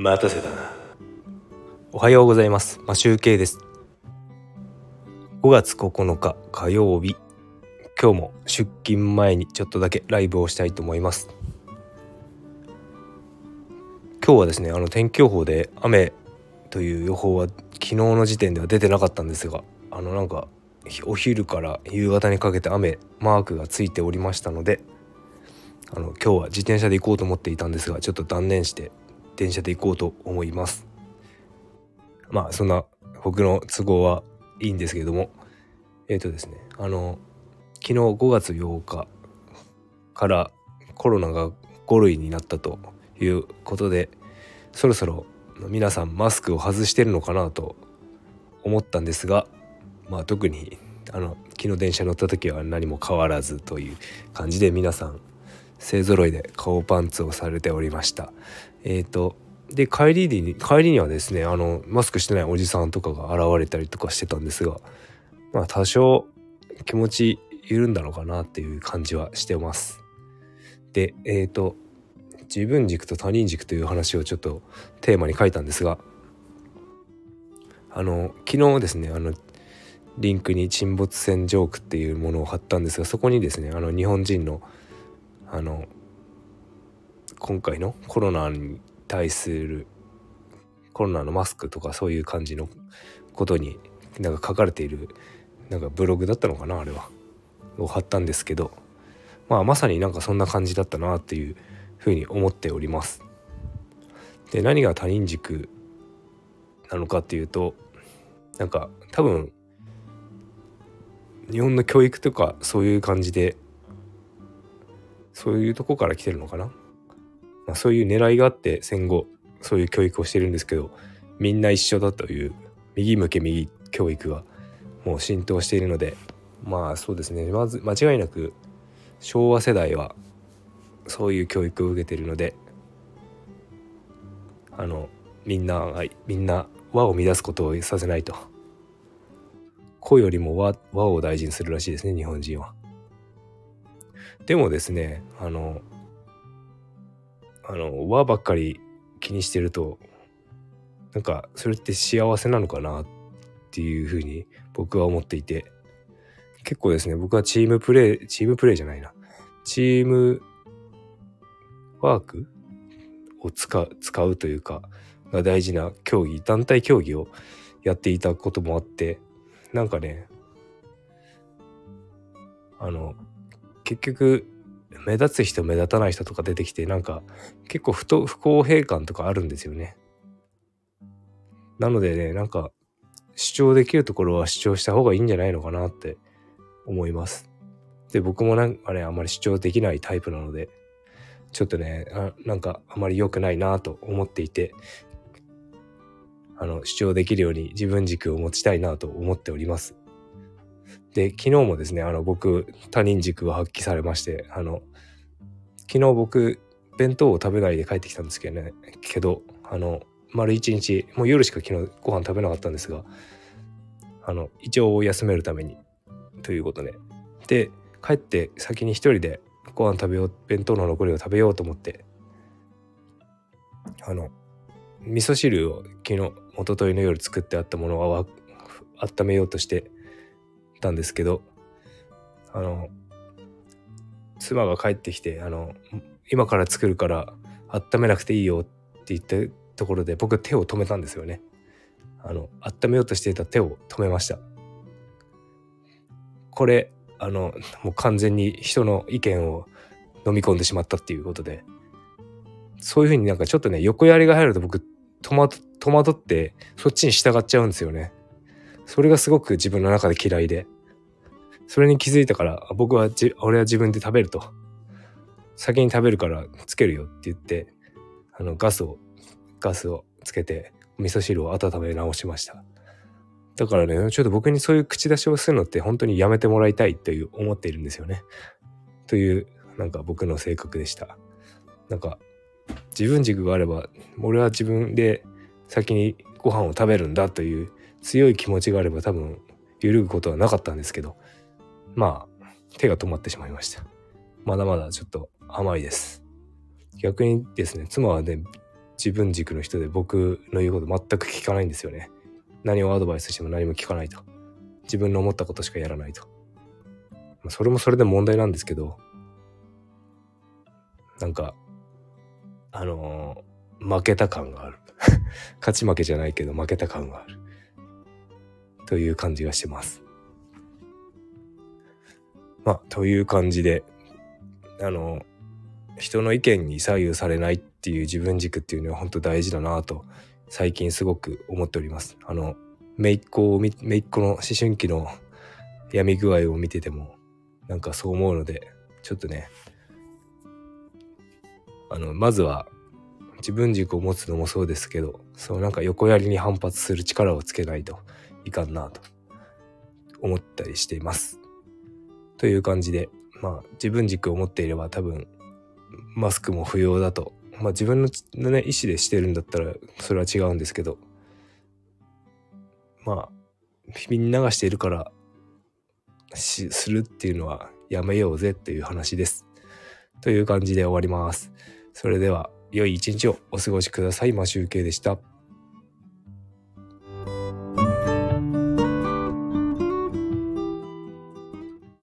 待たせたな。おはようございます。マシュウケイです。5月9日火曜日。今日も出勤前にちょっとだけライブをしたいと思います。今日はですね、あの天気予報で雨という予報は昨日の時点では出てなかったんですが、あのなんかお昼から夕方にかけて雨マークがついておりましたので、あの今日は自転車で行こうと思っていたんですが、ちょっと断念して電車で行こうと思います。まあそんな僕の都合はいいんですけれども。えっ、ー、とですねあの昨日5月8日からコロナが5類になったということでそろそろ皆さんマスクを外してるのかなと思ったんですがまあ特にあの昨日電車乗った時は何も変わらずという感じで皆さん勢ぞろいで顔パンツをされておりました。えっ、ー、とで帰りに帰りにはですねあのマスクしてないおじさんとかが現れたりとかしてたんですがまあ多少気持ち緩んだのかなっていう感じはしてます。でえっ、ー、と自分軸と他人軸という話をちょっとテーマに書いたんですがあの昨日ですねあのリンクに沈没船ジョークっていうものを貼ったんですがそこにですねあの日本人のあの今回のコロナに対するコロナのマスクとかそういう感じのことになんか書かれているなんかブログだったのかなあれはを貼ったんですけどまあまさになんかそんな感じだったなっていうふうに思っております。で何が他人軸なのかっていうとなんか多分日本の教育とかそういう感じでそういうとこから来てるのかな、まあ、そういう狙いがあって戦後そういう教育をしてるんですけどみんな一緒だという右向け右教育がもう浸透しているのでまあそうですね。まず間違いなく昭和世代はそういう教育を受けてるのであのみんながみんな和を乱すことをさせないと。子よりも和和を大事にするらしいですね日本人は。でもですねあのあの和ばっかり気にしてるとなんかそれって幸せなのかなっていうふうに僕は思っていて。結構ですね僕はチームプレーチームプレーじゃないな。チームワークを使う使うというかが大事な競技団体競技をやっていたこともあってなんかねあの結局目立つ人目立たない人とか出てきてなんか結構不と不公平感とかあるんですよね。なのでねなんか主張できるところは主張した方がいいんじゃないのかなって思います。で僕もなんかねあんまり主張できないタイプなのでちょっとねあなんかあまり良くないなと思っていてあの主張できるように自分軸を持ちたいなと思っております。で、昨日もですね、あの、僕、他人軸が発揮されまして、あの、昨日僕、弁当を食べないで帰ってきたんですけどね、けど、あの、丸一日、もう夜しか昨日ご飯食べなかったんですが、あの、一応休めるために、ということで。で、帰って先に一人でご飯食べよう、弁当の残りを食べようと思って、あの、味噌汁を昨日、一昨日の夜作ってあったものを温めようとして、たんですけどあの妻が帰ってきてあの今から作るから温めなくていいよって言ったところで僕手を止めたんですよね。あの温めようとしていた手を止めました。これあのもう完全に人の意見を飲み込んでしまったっていうことでそういうふうになんかちょっとね横やりが入ると僕戸惑ってそっちに従っちゃうんですよね。それがすごく自分の中で嫌いで、それに気づいたから、僕はじ、俺は自分で食べると。先に食べるからつけるよって言って、あの、ガスを、ガスをつけて、味噌汁を温め直しました。だからね、ちょっと僕にそういう口出しをするのって本当にやめてもらいたいという思っているんですよね。という、なんか僕の性格でした。なんか、自分軸があれば、俺は自分で先にご飯を食べるんだという強い気持ちがあれば多分揺るぐことはなかったんですけどまあ手が止まってしまいましたまだまだちょっと甘いです逆にですね妻はね自分軸の人で僕の言うこと全く聞かないんですよね。何をアドバイスしても何も聞かないと。自分の思ったことしかやらないと。それもそれで問題なんですけど、なんか、あのー、負けた感がある。勝ち負けじゃないけど負けた感がある。という感じがしてます。まあ、という感じで、あの、人の意見に左右されないっていう自分軸っていうのは本当大事だなと最近すごく思っております。あの、姪っ子を、姪っ子の思春期の闇具合を見てても、なんかそう思うので、ちょっとね、あの、まずは自分軸を持つのもそうですけど、そうなんか横やりに反発する力をつけないといかんなと思ったりしています。という感じで、まあ自分軸を持っていれば多分マスクも不要だと。まあ自分のね、意思でしてるんだったらそれは違うんですけど、まあみんながしているからしするっていうのはやめようぜっていう話です。という感じで終わります。それでは良い一日をお過ごしください。マシュウケイでした。